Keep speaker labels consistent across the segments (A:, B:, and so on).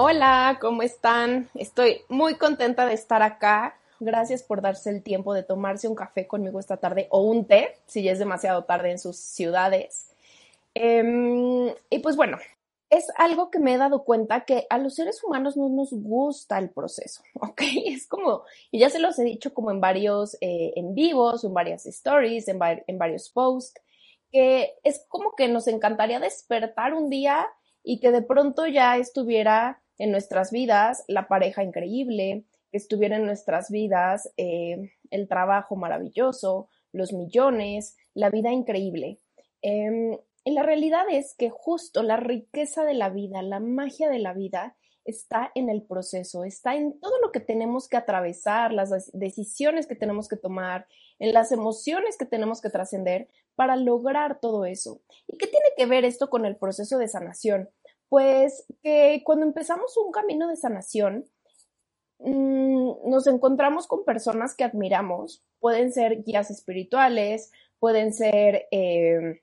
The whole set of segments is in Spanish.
A: Hola, ¿cómo están? Estoy muy contenta de estar acá. Gracias por darse el tiempo de tomarse un café conmigo esta tarde o un té, si ya es demasiado tarde en sus ciudades. Em, y pues bueno, es algo que me he dado cuenta que a los seres humanos no nos gusta el proceso, ¿ok? Es como, y ya se los he dicho como en varios eh, en vivos, en varias stories, en, en varios posts, que es como que nos encantaría despertar un día y que de pronto ya estuviera en nuestras vidas la pareja increíble, que estuviera en nuestras vidas eh, el trabajo maravilloso, los millones, la vida increíble. Em, y la realidad es que justo la riqueza de la vida, la magia de la vida, está en el proceso, está en todo lo que tenemos que atravesar, las decisiones que tenemos que tomar, en las emociones que tenemos que trascender para lograr todo eso. ¿Y qué tiene que ver esto con el proceso de sanación? Pues que cuando empezamos un camino de sanación, mm, nos encontramos con personas que admiramos. Pueden ser guías espirituales, pueden ser eh,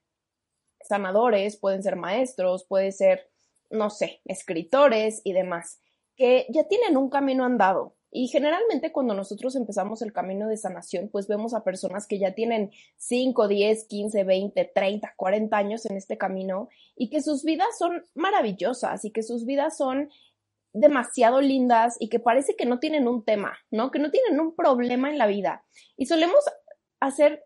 A: sanadores, pueden ser maestros, pueden ser, no sé, escritores y demás, que ya tienen un camino andado, y generalmente cuando nosotros empezamos el camino de sanación, pues vemos a personas que ya tienen 5, 10, 15, 20, 30, 40 años en este camino y que sus vidas son maravillosas y que sus vidas son demasiado lindas y que parece que no tienen un tema, ¿no? Que no tienen un problema en la vida. Y solemos hacer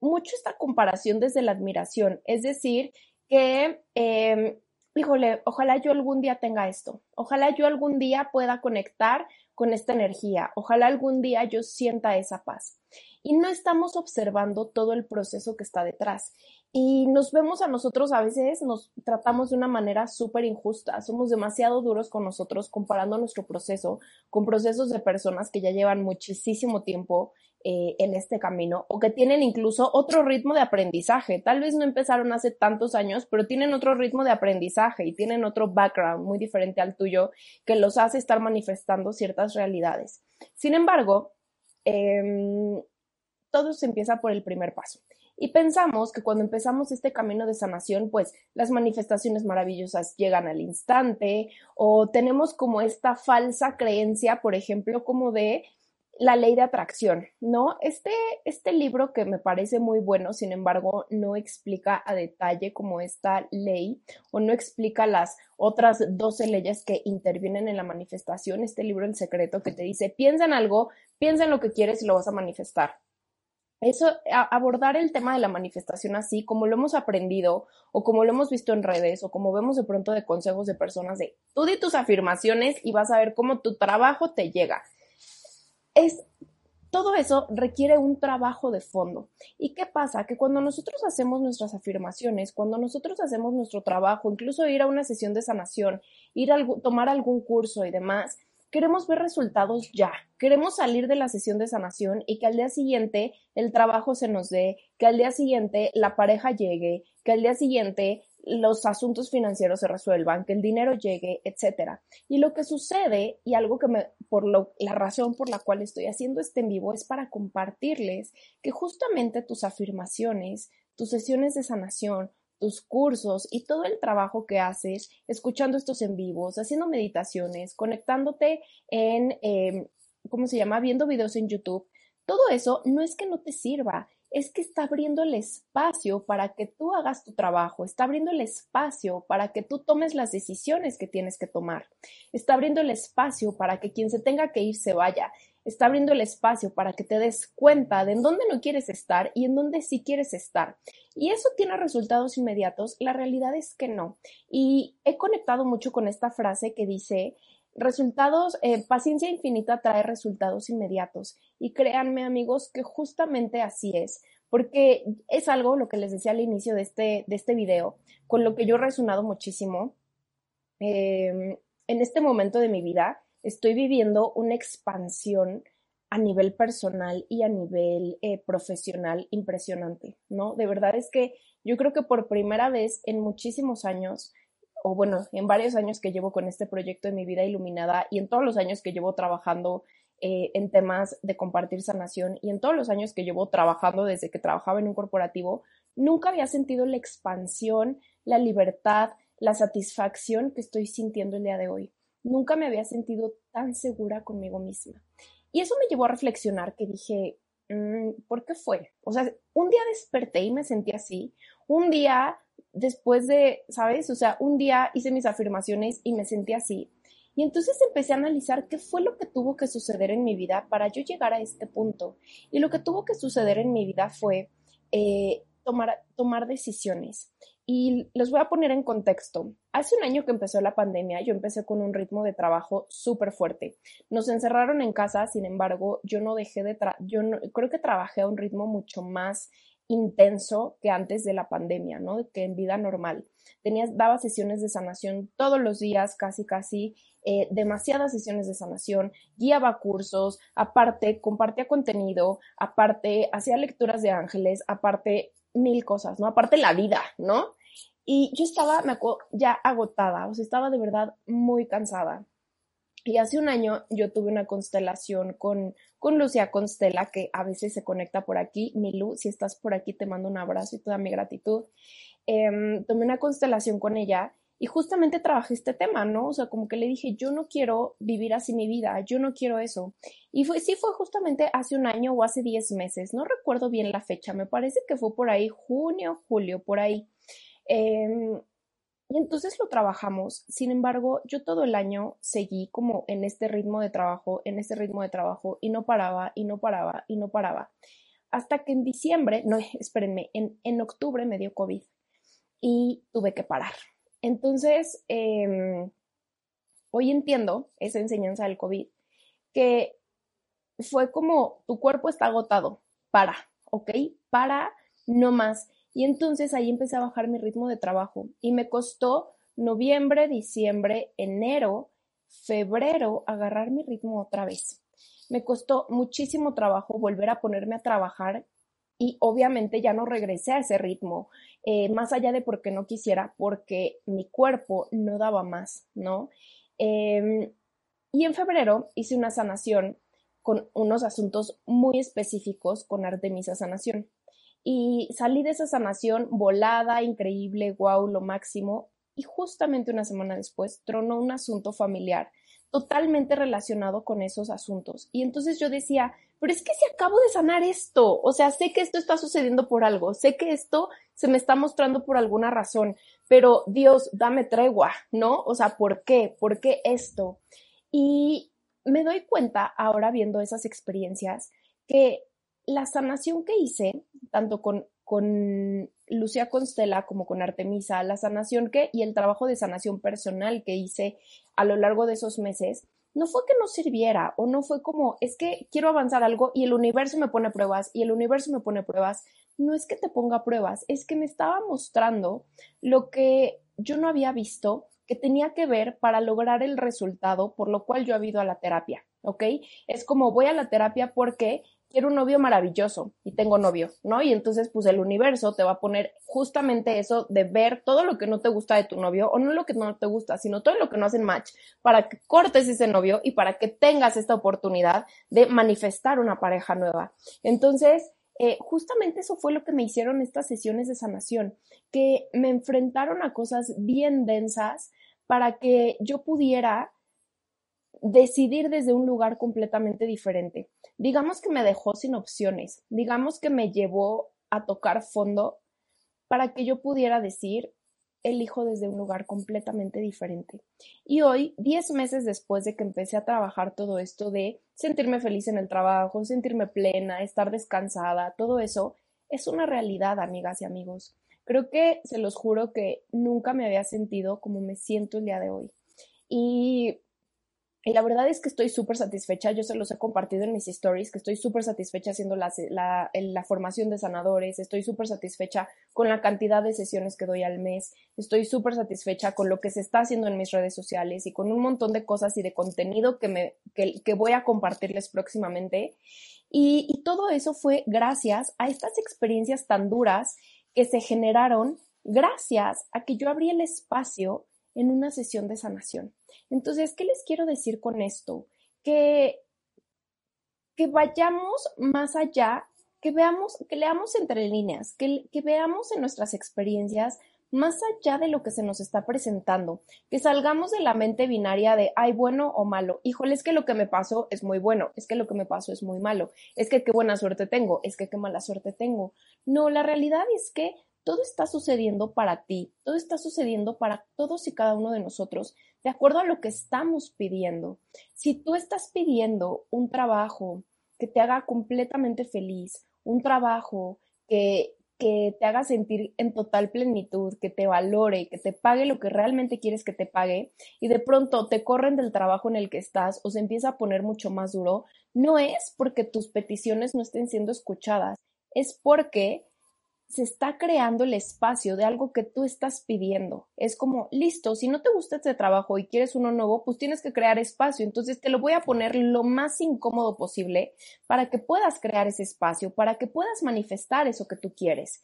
A: mucho esta comparación desde la admiración, es decir, que, eh, híjole, ojalá yo algún día tenga esto, ojalá yo algún día pueda conectar con esta energía. Ojalá algún día yo sienta esa paz. Y no estamos observando todo el proceso que está detrás. Y nos vemos a nosotros a veces, nos tratamos de una manera súper injusta. Somos demasiado duros con nosotros comparando nuestro proceso con procesos de personas que ya llevan muchísimo tiempo eh, en este camino o que tienen incluso otro ritmo de aprendizaje. Tal vez no empezaron hace tantos años, pero tienen otro ritmo de aprendizaje y tienen otro background muy diferente al tuyo que los hace estar manifestando ciertas realidades. Sin embargo, em, todo se empieza por el primer paso. Y pensamos que cuando empezamos este camino de sanación, pues las manifestaciones maravillosas llegan al instante o tenemos como esta falsa creencia, por ejemplo, como de la ley de atracción, ¿no? Este, este libro que me parece muy bueno, sin embargo, no explica a detalle como esta ley o no explica las otras 12 leyes que intervienen en la manifestación. Este libro, El Secreto, que te dice, piensa en algo, piensa en lo que quieres y lo vas a manifestar. Eso, abordar el tema de la manifestación así, como lo hemos aprendido o como lo hemos visto en redes o como vemos de pronto de consejos de personas de tú di tus afirmaciones y vas a ver cómo tu trabajo te llega es todo eso requiere un trabajo de fondo. ¿Y qué pasa? Que cuando nosotros hacemos nuestras afirmaciones, cuando nosotros hacemos nuestro trabajo, incluso ir a una sesión de sanación, ir a tomar algún curso y demás, queremos ver resultados ya. Queremos salir de la sesión de sanación y que al día siguiente el trabajo se nos dé, que al día siguiente la pareja llegue, que al día siguiente los asuntos financieros se resuelvan, que el dinero llegue, etcétera. Y lo que sucede y algo que me por lo, la razón por la cual estoy haciendo este en vivo es para compartirles que justamente tus afirmaciones, tus sesiones de sanación, tus cursos y todo el trabajo que haces escuchando estos en vivos, haciendo meditaciones, conectándote en, em, ¿cómo se llama? Viendo videos en YouTube. Todo eso no es que no te sirva, es que está abriendo el espacio para que tú hagas tu trabajo, está abriendo el espacio para que tú tomes las decisiones que tienes que tomar, está abriendo el espacio para que quien se tenga que ir se vaya, está abriendo el espacio para que te des cuenta de en dónde no quieres estar y en dónde sí quieres estar. Y eso tiene resultados inmediatos. La realidad es que no. Y he conectado mucho con esta frase que dice, resultados, eh, paciencia infinita trae resultados inmediatos. Y créanme amigos que justamente así es, porque es algo, lo que les decía al inicio de este, de este video, con lo que yo he resonado muchísimo. Em, en este momento de mi vida estoy viviendo una expansión a nivel personal y a nivel eh, profesional impresionante, ¿no? De verdad es que yo creo que por primera vez en muchísimos años, o bueno, en varios años que llevo con este proyecto de mi vida iluminada y en todos los años que llevo trabajando eh, en temas de compartir sanación y en todos los años que llevo trabajando desde que trabajaba en un corporativo, nunca había sentido la expansión, la libertad, la satisfacción que estoy sintiendo el día de hoy. Nunca me había sentido tan segura conmigo misma. Y eso me llevó a reflexionar que dije, mm, ¿por qué fue? O sea, un día desperté y me sentí así. Un día después de, ¿sabes? O sea, un día hice mis afirmaciones y me sentí así. Y entonces empecé a analizar qué fue lo que tuvo que suceder en mi vida para yo llegar a este punto. Y lo que tuvo que suceder en mi vida fue eh, tomar, tomar decisiones. Y los voy a poner en contexto. Hace un año que empezó la pandemia, yo empecé con un ritmo de trabajo súper fuerte. Nos encerraron en casa, sin embargo, yo no dejé de, yo creo que trabajé a un ritmo mucho más intenso que antes de la pandemia, ¿no? Que en vida normal. Tenía, daba sesiones de sanación todos los días, casi, casi, eh, demasiadas sesiones de sanación, guiaba cursos, aparte compartía contenido, aparte hacía lecturas de ángeles, aparte mil cosas, ¿no? Aparte la vida, ¿no? Y yo estaba me ya agotada, o sea, estaba de verdad muy cansada. Y hace un año yo tuve una constelación con, con Lucia Constela, que a veces se conecta por aquí. Milu, si estás por aquí, te mando un abrazo y toda mi gratitud. Em, tomé una constelación con ella y justamente trabajé este tema, ¿no? O sea, como que le dije, yo no quiero vivir así mi vida, yo no quiero eso. Y fue, sí fue justamente hace un año o hace 10 meses, no recuerdo bien la fecha, me parece que fue por ahí, junio, julio, por ahí. Em, y entonces lo trabajamos. Sin embargo, yo todo el año seguí como en este ritmo de trabajo, en este ritmo de trabajo, y no paraba, y no paraba, y no paraba. Hasta que en diciembre, no, espérenme, en, en octubre me dio COVID y tuve que parar. Entonces, em, hoy entiendo esa enseñanza del COVID, que fue como tu cuerpo está agotado, para, ¿ok? Para, no más. Y entonces ahí empecé a bajar mi ritmo de trabajo y me costó noviembre, diciembre, enero, febrero agarrar mi ritmo otra vez. Me costó muchísimo trabajo volver a ponerme a trabajar y obviamente ya no regresé a ese ritmo, eh, más allá de porque no quisiera, porque mi cuerpo no daba más, ¿no? Em, y en febrero hice una sanación con unos asuntos muy específicos con Artemisa Sanación y salí de esa sanación volada, increíble, wow, lo máximo. Y justamente una semana después tronó un asunto familiar totalmente relacionado con esos asuntos. Y entonces yo decía, pero es que si acabo de sanar esto, o sea, sé que esto está sucediendo por algo, sé que esto se me está mostrando por alguna razón, pero Dios, dame tregua, ¿no? O sea, ¿por qué? ¿Por qué esto? Y me doy cuenta ahora viendo esas experiencias que la sanación que hice, tanto con, con Lucia Constela como con Artemisa, la sanación que y el trabajo de sanación personal que hice a lo largo de esos meses, no fue que no sirviera o no fue como, es que quiero avanzar algo y el universo me pone pruebas y el universo me pone pruebas. No es que te ponga pruebas, es que me estaba mostrando lo que yo no había visto que tenía que ver para lograr el resultado por lo cual yo he ido a la terapia, ¿ok? Es como voy a la terapia porque quiero un novio maravilloso y tengo novio, ¿no? Y entonces, pues el universo te va a poner justamente eso de ver todo lo que no te gusta de tu novio, o no lo que no te gusta, sino todo lo que no hacen match, para que cortes ese novio y para que tengas esta oportunidad de manifestar una pareja nueva. Entonces, eh, justamente eso fue lo que me hicieron estas sesiones de sanación, que me enfrentaron a cosas bien densas para que yo pudiera decidir desde un lugar completamente diferente. Digamos que me dejó sin opciones, digamos que me llevó a tocar fondo para que yo pudiera decir, elijo desde un lugar completamente diferente. Y hoy, 10 meses después de que empecé a trabajar todo esto de sentirme feliz en el trabajo, sentirme plena, estar descansada, todo eso, es una realidad, amigas y amigos. Creo que se los juro que nunca me había sentido como me siento el día de hoy. Y y la verdad es que estoy súper satisfecha. Yo se los he compartido en mis stories, que estoy súper satisfecha haciendo la, la, formación de sanadores. Estoy súper satisfecha con la cantidad de sesiones que doy al mes. Estoy súper satisfecha con lo que se está haciendo en mis redes sociales y con un montón de cosas y de contenido que, me, que, que voy a compartirles próximamente. Y, y todo eso fue gracias a estas experiencias tan duras que se generaron gracias a que yo abrí el espacio en una sesión de sanación. Entonces, ¿qué les quiero decir con esto? Que, que vayamos más allá, que veamos, que leamos entre líneas, que, que veamos en nuestras experiencias más allá de lo que se nos está presentando, que salgamos de la mente binaria de, ay, bueno o malo, híjole, es que lo que me pasó es muy bueno, es que lo que me pasó es muy malo, es que qué buena suerte tengo, es que qué mala suerte tengo. No, la realidad es que todo está sucediendo para ti, todo está sucediendo para todos y cada uno de nosotros, de acuerdo a lo que estamos pidiendo. Si tú estás pidiendo un trabajo que te haga completamente feliz, un trabajo que, que te haga sentir en total plenitud, que te valore, que te pague lo que realmente quieres que te pague, y de pronto te corren del trabajo en el que estás o se empieza a poner mucho más duro, no es porque tus peticiones no estén siendo escuchadas, es porque se está creando el espacio de algo que tú estás pidiendo. Es como, listo, si no te gusta este trabajo y quieres uno nuevo, pues tienes que crear espacio. Entonces te lo voy a poner lo más incómodo posible para que puedas crear ese espacio, para que puedas manifestar eso que tú quieres.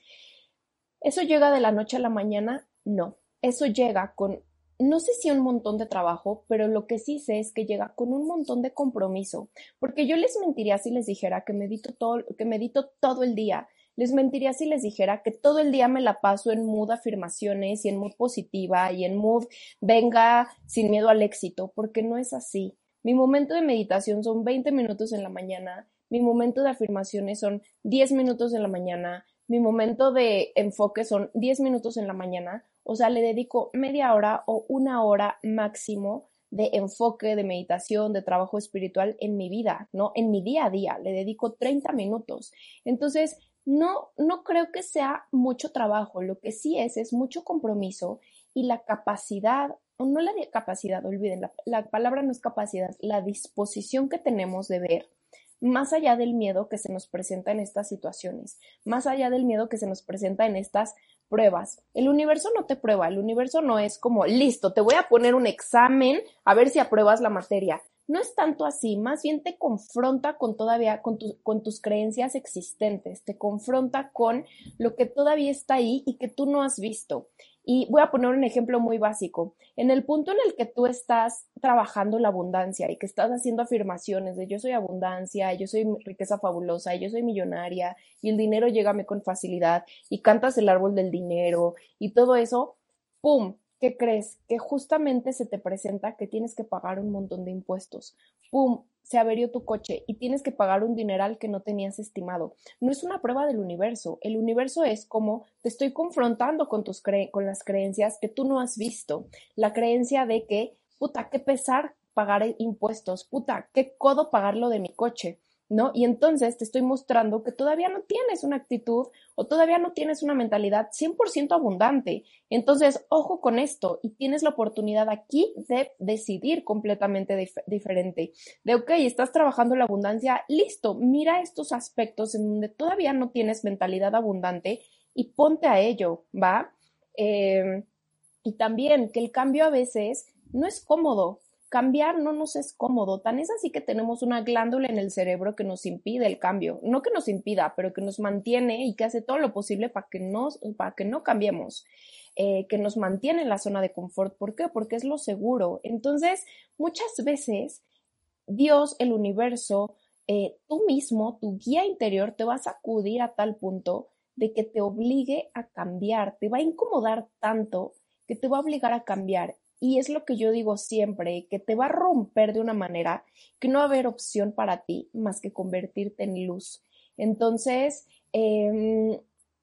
A: ¿Eso llega de la noche a la mañana? No. Eso llega con, no sé si un montón de trabajo, pero lo que sí sé es que llega con un montón de compromiso. Porque yo les mentiría si les dijera que medito todo, que medito todo el día les mentiría si les dijera que todo el día me la paso en mood afirmaciones y en mood positiva y en mood venga sin miedo al éxito, porque no es así. Mi momento de meditación son 20 minutos en la mañana, mi momento de afirmaciones son 10 minutos en la mañana, mi momento de enfoque son 10 minutos en la mañana, o sea, le dedico media hora o una hora máximo de enfoque, de meditación, de trabajo espiritual en mi vida, ¿no? En mi día a día, le dedico 30 minutos. Entonces, no, no creo que sea mucho trabajo, lo que sí es, es mucho compromiso y la capacidad, no la capacidad, olviden, la, la palabra no es capacidad, la disposición que tenemos de ver más allá del miedo que se nos presenta en estas situaciones, más allá del miedo que se nos presenta en estas pruebas. El universo no te prueba, el universo no es como, listo, te voy a poner un examen a ver si apruebas la materia no es tanto así, más bien te confronta con todavía, con, tus creencias existentes, te confronta con lo que todavía está ahí y que tú no has visto. Y voy a poner un ejemplo muy básico. En el punto en el que tú estás trabajando la abundancia y que estás haciendo afirmaciones de yo soy abundancia, yo soy riqueza fabulosa, yo soy millonaria y el dinero llega con facilidad y cantas el árbol del dinero y todo eso, ¡pum! ¿Qué crees? Que justamente se te presenta que tienes que pagar un montón de impuestos. ¡Pum! Se averió tu coche y tienes que pagar un dineral que no tenías estimado. No es una prueba del universo. El universo es como te estoy confrontando con, tus con las creencias que tú no has visto. La creencia de que, puta, qué pesar pagar impuestos. Puta, qué codo pagarlo de mi coche. ¿No? Y entonces te estoy mostrando que todavía no tienes una actitud o todavía no tienes una mentalidad 100% abundante. Entonces, ojo con esto y tienes la oportunidad aquí de decidir completamente diferente. De, ok, estás trabajando la abundancia, listo, mira estos aspectos en donde todavía no tienes mentalidad abundante y ponte a ello, ¿va? Em, y también que el cambio a veces no es cómodo, cambiar no nos es cómodo. Tan es así que tenemos una glándula en el cerebro que nos impide el cambio. No que nos impida, pero que nos mantiene y que hace todo lo posible para que, para que no cambiemos. Eh, que nos mantiene en la zona de confort. ¿Por qué? Porque es lo seguro. Entonces, muchas veces Dios, el universo, eh, tú mismo, tu guía interior, te vas a acudir a tal punto de que te obligue a cambiar, te va a incomodar tanto que te va a obligar a cambiar y es lo que yo digo siempre, que te va a romper de una manera que no va a haber opción para ti más que convertirte en luz. Entonces, em,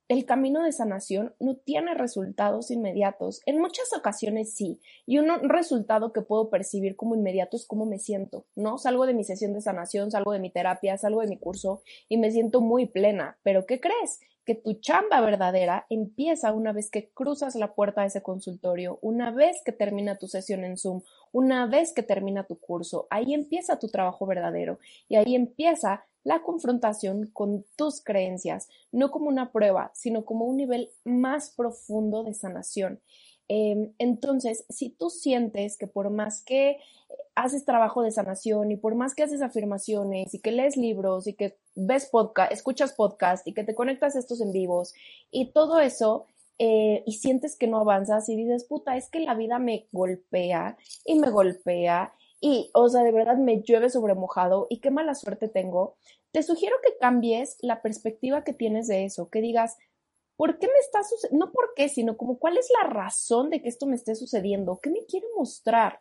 A: el camino de sanación no tiene resultados inmediatos. En muchas ocasiones sí. Y un resultado que puedo percibir como inmediato es cómo me siento, ¿no? Salgo de mi sesión de sanación, salgo de mi terapia, salgo de mi curso y me siento muy plena. Pero ¿qué crees? Que tu chamba verdadera empieza una vez que cruzas la puerta de ese consultorio, una vez que termina tu sesión en Zoom, una vez que termina tu curso. Ahí empieza tu trabajo verdadero y ahí empieza la confrontación con tus creencias, no como una prueba, sino como un nivel más profundo de sanación. Em, entonces, si tú sientes que por más que haces trabajo de sanación y por más que haces afirmaciones y que lees libros y que ves podcast, escuchas podcast y que te conectas a estos en vivos y todo eso, eh, y sientes que no avanzas y dices, puta, es que la vida me golpea y me golpea y, o sea, de verdad me llueve sobre mojado y qué mala suerte tengo, te sugiero que cambies la perspectiva que tienes de eso, que digas, ¿por qué me está sucediendo? No por qué, sino como cuál es la razón de que esto me esté sucediendo, qué me quiere mostrar,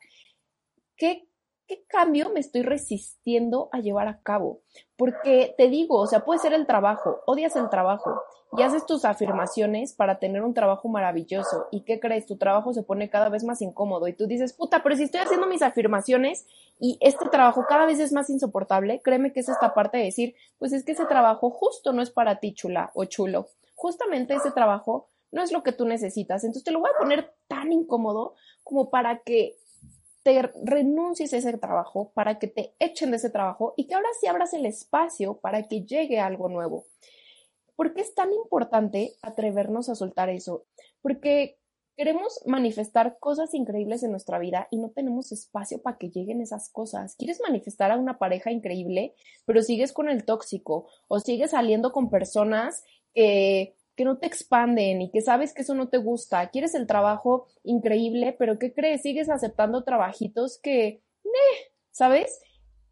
A: qué ¿qué cambio me estoy resistiendo a llevar a cabo? Porque te digo, o sea, puede ser el trabajo, odias el trabajo y haces tus afirmaciones para tener un trabajo maravilloso. ¿Y qué crees? Tu trabajo se pone cada vez más incómodo y tú dices, puta, pero si estoy haciendo mis afirmaciones y este trabajo cada vez es más insoportable, créeme que es esta parte de decir, pues es que ese trabajo justo no es para ti, chula o chulo. Justamente ese trabajo no es lo que tú necesitas. Entonces te lo voy a poner tan incómodo como para que te renuncies a ese trabajo, para que te echen de ese trabajo y que ahora sí abras el espacio para que llegue algo nuevo. ¿Por qué es tan importante atrevernos a soltar eso? Porque queremos manifestar cosas increíbles en nuestra vida y no tenemos espacio para que lleguen esas cosas. Quieres manifestar a una pareja increíble, pero sigues con el tóxico o sigues saliendo con personas que no te expanden y que sabes que eso no te gusta. Quieres el trabajo increíble, pero ¿qué crees? Sigues aceptando trabajitos que, ¿sabes?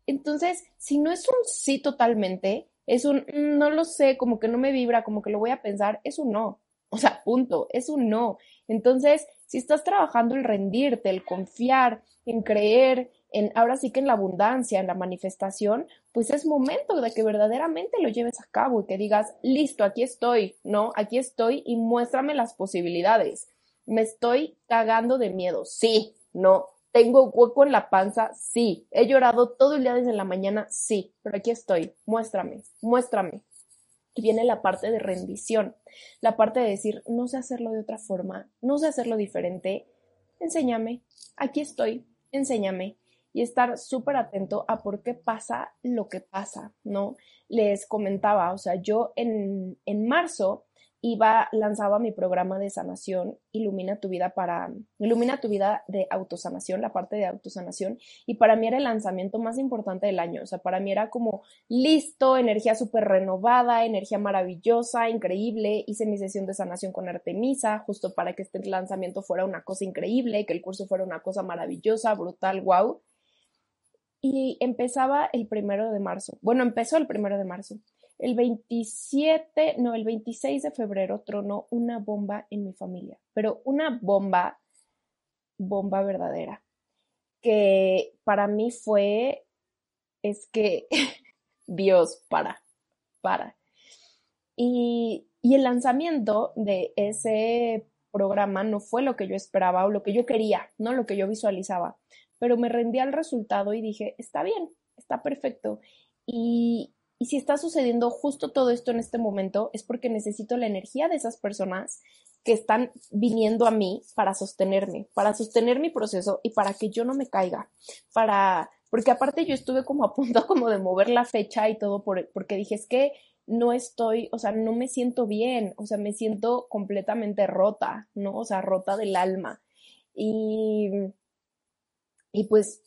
A: Entonces, si no es un sí totalmente, es un mm, no lo sé, como que no me vibra, como que lo voy a pensar, es un no. O sea, punto, es un no. Entonces, si estás trabajando el rendirte, el confiar, en creer, ahora sí que en la abundancia, en la manifestación, pues es momento de que verdaderamente lo lleves a cabo y que digas, listo, aquí estoy, ¿no? Aquí estoy y muéstrame las posibilidades. Me estoy cagando de miedo, sí, no. Tengo hueco en la panza, sí. He llorado todo el día desde la mañana, sí. Pero aquí estoy, muéstrame, muéstrame. Y viene la parte de rendición, la parte de decir, no sé hacerlo de otra forma, no sé hacerlo diferente, enséñame, aquí estoy, enséñame y estar súper atento a por qué pasa lo que pasa, ¿no? Les comentaba, o sea, yo en, en marzo iba, lanzaba mi programa de sanación, Ilumina tu vida para, Ilumina tu vida de autosanación, la parte de autosanación, y para mí era el lanzamiento más importante del año, o sea, para mí era como listo, energía súper renovada, energía maravillosa, increíble, hice mi sesión de sanación con Artemisa, justo para que este lanzamiento fuera una cosa increíble, que el curso fuera una cosa maravillosa, brutal, wow, y empezaba el primero de marzo. Bueno, empezó el primero de marzo. El 27, no, el 26 de febrero tronó una bomba en mi familia, pero una bomba, bomba verdadera, que para mí fue, es que, Dios, para, para. Y, y el lanzamiento de ese programa no fue lo que yo esperaba o lo que yo quería, no lo que yo visualizaba pero me rendí al resultado y dije, está bien, está perfecto. Y, y si está sucediendo justo todo esto en este momento, es porque necesito la energía de esas personas que están viniendo a mí para sostenerme, para sostener mi proceso y para que yo no me caiga, para, porque aparte yo estuve como a punto como de mover la fecha y todo por, porque dije, es que no estoy, o sea, no me siento bien, o sea, me siento completamente rota, ¿no? O sea, rota del alma. Y y pues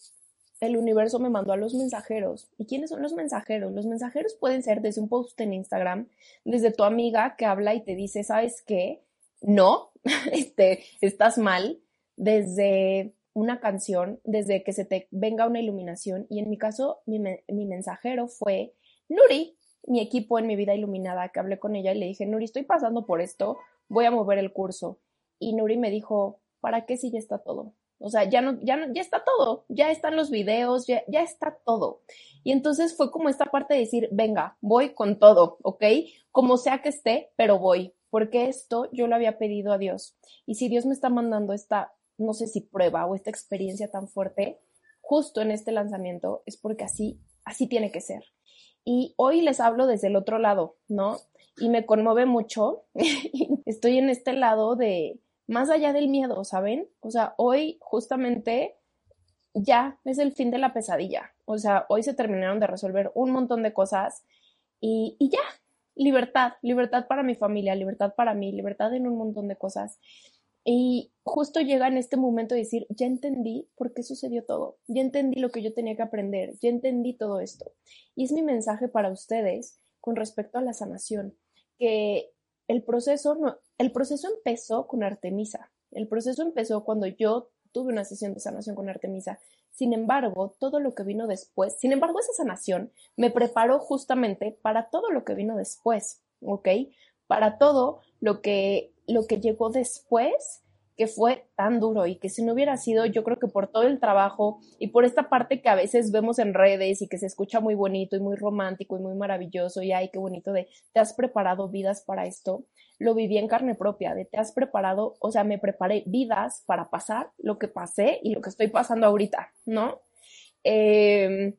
A: el universo me mandó a los mensajeros. ¿Y quiénes son los mensajeros? Los mensajeros pueden ser desde un post en Instagram, desde tu amiga que habla y te dice, ¿sabes qué? No, este, estás mal, desde una canción, desde que se te venga una iluminación. Y en mi caso, mi, mi mensajero fue Nuri, mi equipo en mi vida iluminada, que hablé con ella y le dije, Nuri, estoy pasando por esto, voy a mover el curso. Y Nuri me dijo, ¿para qué si ya está todo? O sea, ya no, ya no, ya está todo, ya están los videos, ya, ya está todo. Y entonces fue como esta parte de decir, venga, voy con todo, ¿ok? Como sea que esté, pero voy, porque esto yo lo había pedido a Dios. Y si Dios me está mandando esta, no sé si prueba o esta experiencia tan fuerte, justo en este lanzamiento, es porque así, así tiene que ser. Y hoy les hablo desde el otro lado, ¿no? Y me conmueve mucho. Estoy en este lado de, más allá del miedo, ¿saben? O sea, hoy justamente ya es el fin de la pesadilla. O sea, hoy se terminaron de resolver un montón de cosas y, y ya, libertad, libertad para mi familia, libertad para mí, libertad en un montón de cosas. Y justo llega en este momento de decir, ya entendí por qué sucedió todo, ya entendí lo que yo tenía que aprender, ya entendí todo esto. Y es mi mensaje para ustedes con respecto a la sanación, que el proceso, no, el proceso empezó con Artemisa, el proceso empezó cuando yo tuve una sesión de sanación con Artemisa. Sin embargo, todo lo que vino después, sin embargo, esa sanación me preparó justamente para todo lo que vino después, ¿ok? Para todo lo que, lo que llegó después que fue tan duro y que si no hubiera sido, yo creo que por todo el trabajo y por esta parte que a veces vemos en redes y que se escucha muy bonito y muy romántico y muy maravilloso y ay, qué bonito de te has preparado vidas para esto, lo viví en carne propia, de te has preparado, o sea, me preparé vidas para pasar lo que pasé y lo que estoy pasando ahorita, ¿no? Em,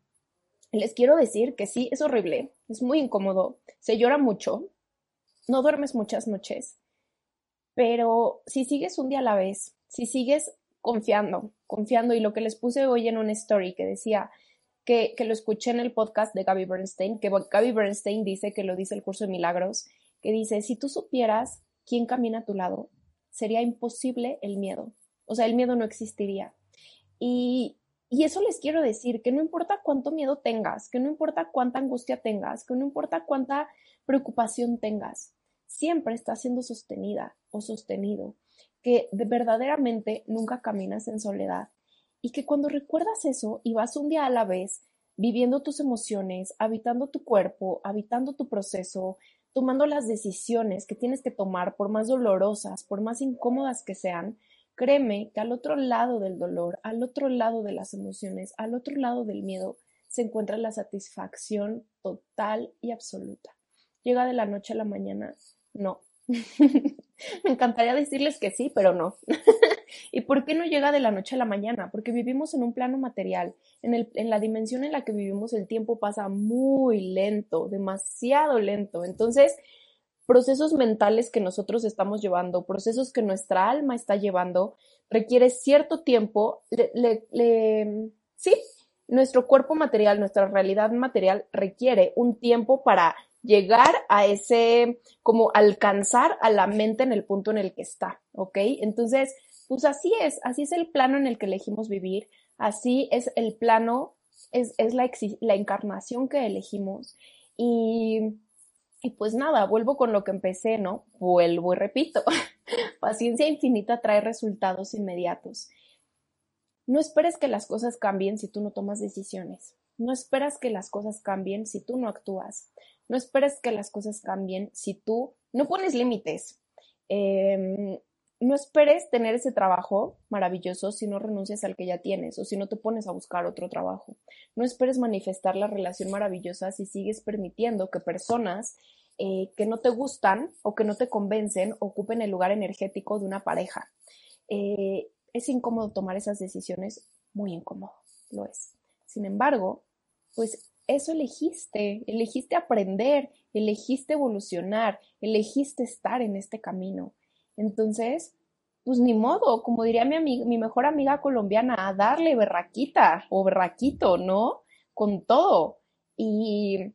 A: les quiero decir que sí, es horrible, es muy incómodo, se llora mucho, no duermes muchas noches, pero si sigues un día a la vez, si sigues confiando, confiando, y lo que les puse hoy en una story que decía que, que lo escuché en el podcast de Gaby Bernstein, que Gaby Bernstein dice que lo dice el curso de milagros, que dice, si tú supieras quién camina a tu lado, sería imposible el miedo. O sea, el miedo no existiría. Y, y eso les quiero decir, que no importa cuánto miedo tengas, que no importa cuánta angustia tengas, que no importa cuánta preocupación tengas, siempre está siendo sostenida o sostenido, que de verdaderamente nunca caminas en soledad y que cuando recuerdas eso y vas un día a la vez viviendo tus emociones, habitando tu cuerpo, habitando tu proceso, tomando las decisiones que tienes que tomar, por más dolorosas, por más incómodas que sean, créeme que al otro lado del dolor, al otro lado de las emociones, al otro lado del miedo, se encuentra la satisfacción total y absoluta. Llega de la noche a la mañana no. Me encantaría decirles que sí, pero no. ¿Y por qué no llega de la noche a la mañana? Porque vivimos en un plano material. En, el, en la dimensión en la que vivimos el tiempo pasa muy lento, demasiado lento. Entonces, procesos mentales que nosotros estamos llevando, procesos que nuestra alma está llevando, requiere cierto tiempo. sí, nuestro cuerpo material, nuestra realidad material requiere un tiempo para llegar a ese, como alcanzar a la mente en el punto en el que está, ¿ok? Entonces, pues así es, así es el plano en el que elegimos vivir, así es el plano, es, es la, la encarnación que elegimos y, y pues nada, vuelvo con lo que empecé, ¿no? Vuelvo y repito, paciencia infinita trae resultados inmediatos. No esperes que las cosas cambien si tú no tomas decisiones. No esperas que las cosas cambien si tú no actúas. No esperes que las cosas cambien si tú no pones límites. Em, no esperes tener ese trabajo maravilloso si no renuncias al que ya tienes o si no te pones a buscar otro trabajo. No esperes manifestar la relación maravillosa si sigues permitiendo que personas eh, que no te gustan o que no te convencen ocupen el lugar energético de una pareja. Eh, es incómodo tomar esas decisiones, muy incómodo, lo es. Sin embargo, pues eso elegiste, elegiste aprender, elegiste evolucionar, elegiste estar en este camino. Entonces, pues ni modo, como diría mi, mi mejor amiga colombiana, a darle berraquita o berraquito, ¿no? Con todo. Y,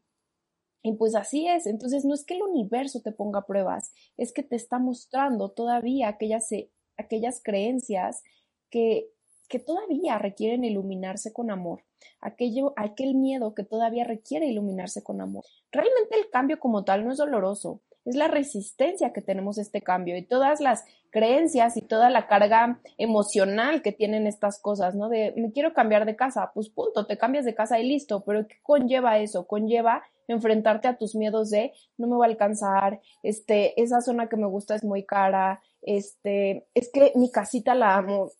A: y pues así es. Entonces, no es que el universo te ponga pruebas, es que te está mostrando todavía aquellas, aquellas creencias que que todavía requieren iluminarse con amor, aquello, aquel miedo que todavía requiere iluminarse con amor. Realmente el cambio como tal no es doloroso, es la resistencia que tenemos a este cambio y todas las creencias y toda la carga emocional que tienen estas cosas, ¿no? De me quiero cambiar de casa, pues punto, te cambias de casa y listo, pero ¿qué conlleva eso? Conlleva enfrentarte a tus miedos de no me va a alcanzar, este, esa zona que me gusta es muy cara, este, es que mi casita la amo,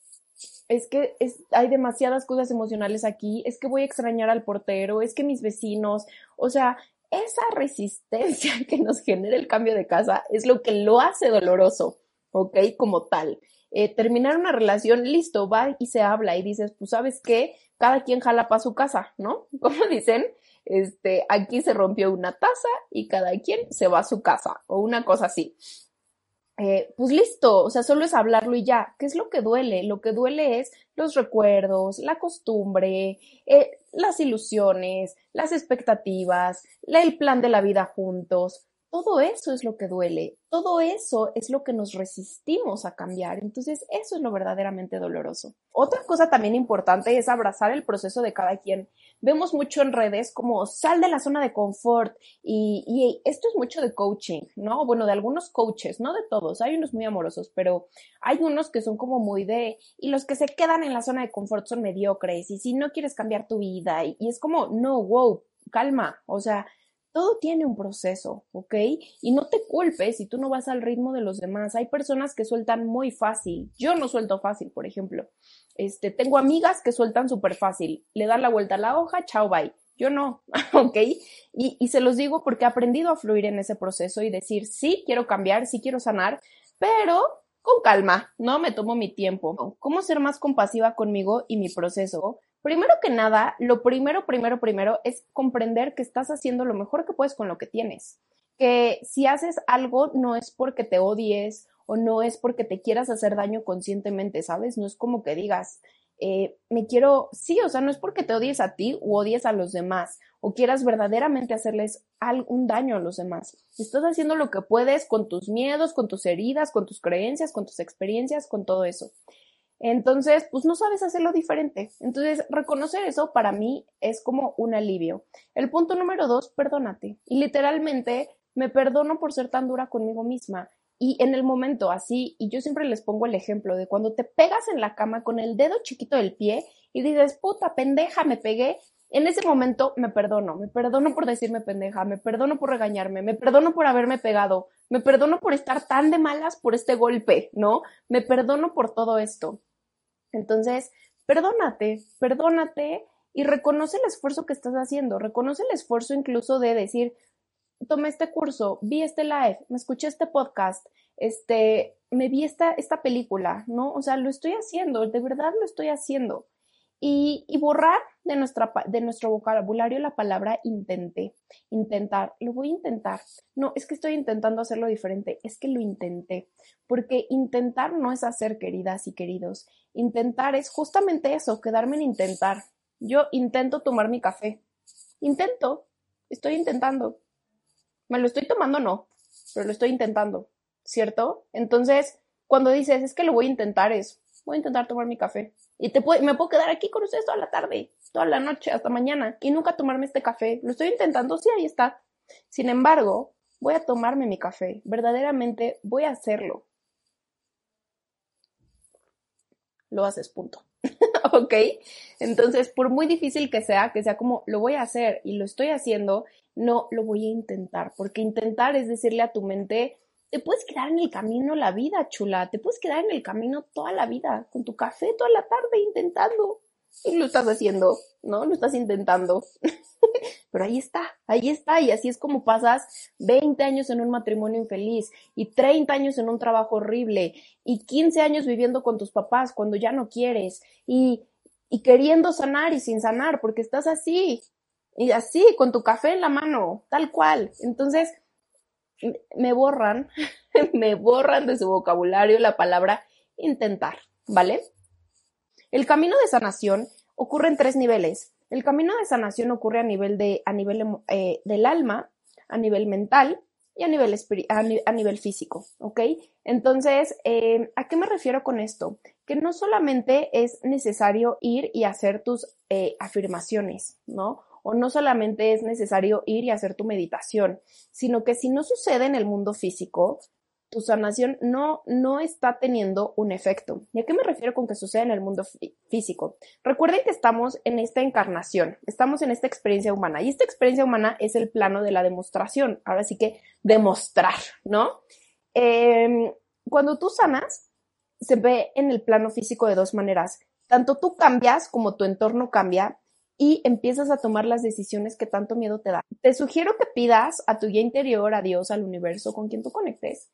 A: es que hay demasiadas cosas emocionales aquí, es que voy a extrañar al portero, es que mis vecinos, o sea, esa resistencia que nos genera el cambio de casa es lo que lo hace doloroso, ¿ok? Como tal. Eh, terminar una relación, listo, va y se habla y dices, pues sabes qué, cada quien jala para su casa, ¿no? Como dicen, este, aquí se rompió una taza y cada quien se va a su casa o una cosa así. Eh, pues listo, o sea, solo es hablarlo y ya. ¿Qué es lo que duele? Lo que duele es los recuerdos, la costumbre, eh, las ilusiones, las expectativas, el plan de la vida juntos. Todo eso es lo que duele, todo eso es lo que nos resistimos a cambiar, entonces eso es lo verdaderamente doloroso. Otra cosa también importante es abrazar el proceso de cada quien. Vemos mucho en redes como sal de la zona de confort y, esto es mucho de coaching, ¿no? Bueno, de algunos coaches, no de todos, hay unos muy amorosos, pero hay unos que son como muy de, y los que se quedan en la zona de confort son mediocres y si no quieres cambiar tu vida y, y es como, no, wow, calma, o sea, todo tiene un proceso, ¿ok? Y no te culpes si tú no vas al ritmo de los demás. Hay personas que sueltan muy fácil. Yo no suelto fácil, por ejemplo. Este, tengo amigas que sueltan súper fácil. Le dan la vuelta a la hoja, chao, bye. Yo no, ¿ok? Y, y se los digo porque he aprendido a fluir en ese proceso y decir, sí, quiero cambiar, sí quiero sanar, pero con calma, ¿no? Me tomo mi tiempo. ¿Cómo ser más compasiva conmigo y mi proceso? Primero que nada, lo primero, primero, primero es comprender que estás haciendo lo mejor que puedes con lo que tienes. Que si haces algo no es porque te odies o no es porque te quieras hacer daño conscientemente, ¿sabes? No es como que digas, eh, me quiero, sí, o sea, no es porque te odies a ti o odies a los demás o quieras verdaderamente hacerles algún daño a los demás. Estás haciendo lo que puedes con tus miedos, con tus heridas, con tus creencias, con tus experiencias, con todo eso. Entonces, pues no sabes hacerlo diferente. Entonces, reconocer eso para mí es como un alivio. El punto número dos, perdónate. Y literalmente me perdono por ser tan dura conmigo misma. Y en el momento así, y yo siempre les pongo el ejemplo de cuando te pegas en la cama con el dedo chiquito del pie y dices, puta pendeja, me pegué. En ese momento me perdono, me perdono por decirme pendeja, me perdono por regañarme, me perdono por haberme pegado, me perdono por estar tan de malas por este golpe, ¿no? Me perdono por todo esto. Entonces, perdónate, perdónate y reconoce el esfuerzo que estás haciendo, reconoce el esfuerzo incluso de decir, tomé este curso, vi este live, me escuché este podcast, este, me vi esta, esta película, ¿no? O sea, lo estoy haciendo, de verdad lo estoy haciendo y, borrar de, nuestra, de nuestro vocabulario la palabra intenté, intentar, lo voy a intentar. No, es que estoy intentando hacerlo diferente, es que lo intenté, porque intentar no es hacer queridas y queridos, intentar es justamente eso, quedarme en intentar. Yo intento tomar mi café, intento, estoy intentando. Me lo estoy tomando, no, pero lo estoy intentando, ¿cierto? Entonces, cuando dices, es que lo voy a intentar, es, voy a intentar tomar mi café. Y te me puedo quedar aquí con ustedes toda la tarde, toda la noche, hasta mañana, y nunca tomarme este café. Lo estoy intentando, sí, ahí está. Sin embargo, voy a tomarme mi café. Verdaderamente voy a hacerlo. Lo haces, punto. ¿Ok? Entonces, por muy difícil que sea, que sea como lo voy a hacer y lo estoy haciendo, no lo voy a intentar, porque intentar es decirle a tu mente, te puedes quedar en el camino la vida, chula, te puedes quedar en el camino toda la vida, con tu café toda la tarde intentando. Y lo estás haciendo, ¿no? Lo estás intentando. Pero ahí está, ahí está. Y así es como pasas 20 años en un matrimonio infeliz y 30 años en un trabajo horrible y 15 años viviendo con tus papás cuando ya no quieres y, y queriendo sanar y sin sanar porque estás así y así con tu café en la mano, tal cual. Entonces, me borran, me borran de su vocabulario la palabra intentar, ¿vale? El camino de sanación ocurre en tres niveles. El camino de sanación ocurre a nivel, de, a nivel eh, del alma, a nivel mental y a nivel, a, nivel físico, ¿ok? Entonces, eh, ¿a qué me refiero con esto? Que no solamente es necesario ir y hacer tus eh, afirmaciones, ¿no? O no solamente es necesario ir y hacer tu meditación, sino que si no sucede en el mundo físico, tu sanación no, no está teniendo un efecto. ¿Y a qué me refiero con que sucede en el mundo físico? Recuerden que estamos en esta encarnación, estamos en esta experiencia humana y esta experiencia humana es el plano de la demostración. Ahora sí que demostrar, ¿no? Em, cuando tú sanas, se ve en el plano físico de dos maneras. Tanto tú cambias como tu entorno cambia y empiezas a tomar las decisiones que tanto miedo te da. Te sugiero que pidas a tu guía interior, a Dios, al universo, con quien tú conectes,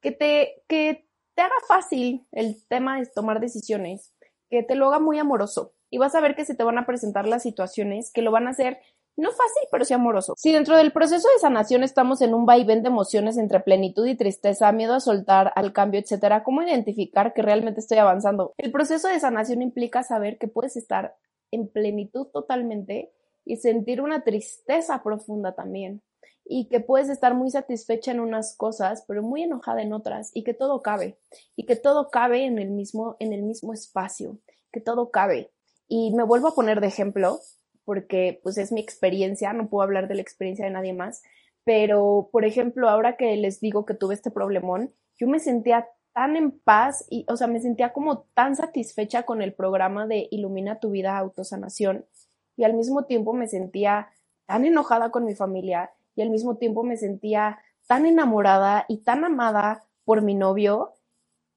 A: que te, que te haga fácil el tema de tomar decisiones, que te lo haga muy amoroso y vas a ver que se te van a presentar las situaciones que lo van a hacer no fácil, pero sí amoroso. Si dentro del proceso de sanación estamos en un vaivén de emociones entre plenitud y tristeza, miedo a soltar, al cambio, etcétera, ¿cómo identificar que realmente estoy avanzando? El proceso de sanación implica saber que puedes estar en plenitud totalmente y sentir una tristeza profunda también. Y que puedes estar muy satisfecha en unas cosas, pero muy enojada en otras, y que todo cabe, y que todo cabe en el mismo, en el mismo espacio, que todo cabe. Y me vuelvo a poner de ejemplo, porque pues es mi experiencia, no puedo hablar de la experiencia de nadie más, pero por ejemplo, ahora que les digo que tuve este problemón, yo me sentía tan en paz y, o sea, me sentía como tan satisfecha con el programa de Ilumina tu vida autosanación y al mismo tiempo me sentía tan enojada con mi familia y al mismo tiempo me sentía tan enamorada y tan amada por mi novio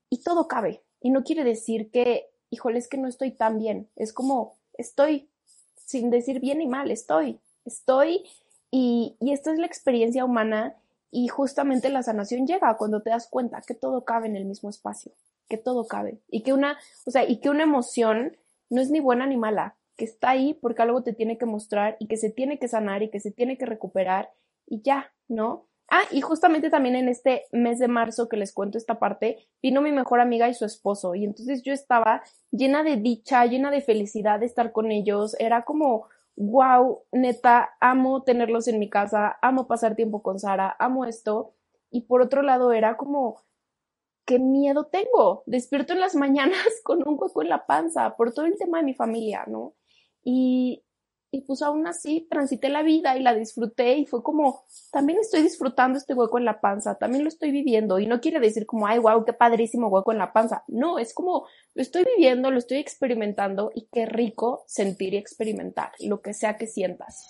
A: y todo cabe. Y no quiere decir que, híjole, es que no estoy tan bien. Es como, estoy, sin decir bien y mal, estoy, estoy y, y esta es la experiencia humana y justamente la sanación llega cuando te das cuenta que todo cabe en el mismo espacio, que todo cabe. Y que una, o sea, y que una emoción no es ni buena ni mala, que está ahí porque algo te tiene que mostrar y que se tiene que sanar y que se tiene que recuperar y ya, ¿no? Ah, y justamente también en este mes de marzo que les cuento esta parte, vino mi mejor amiga y su esposo, y entonces yo estaba llena de dicha, llena de felicidad de estar con ellos, era como, wow, neta, amo tenerlos en mi casa, amo pasar tiempo con Sara, amo esto, y por otro lado era como, qué miedo tengo, despierto en las mañanas con un hueco en la panza por todo el tema de mi familia, ¿no? Y y pues aún así transité la vida y la disfruté y fue como, también estoy disfrutando este hueco en la panza, también lo estoy viviendo y no quiere decir como, ay, wow, qué padrísimo hueco en la panza. No, es como, lo estoy viviendo, lo estoy experimentando y qué rico sentir y experimentar, lo que sea que sientas.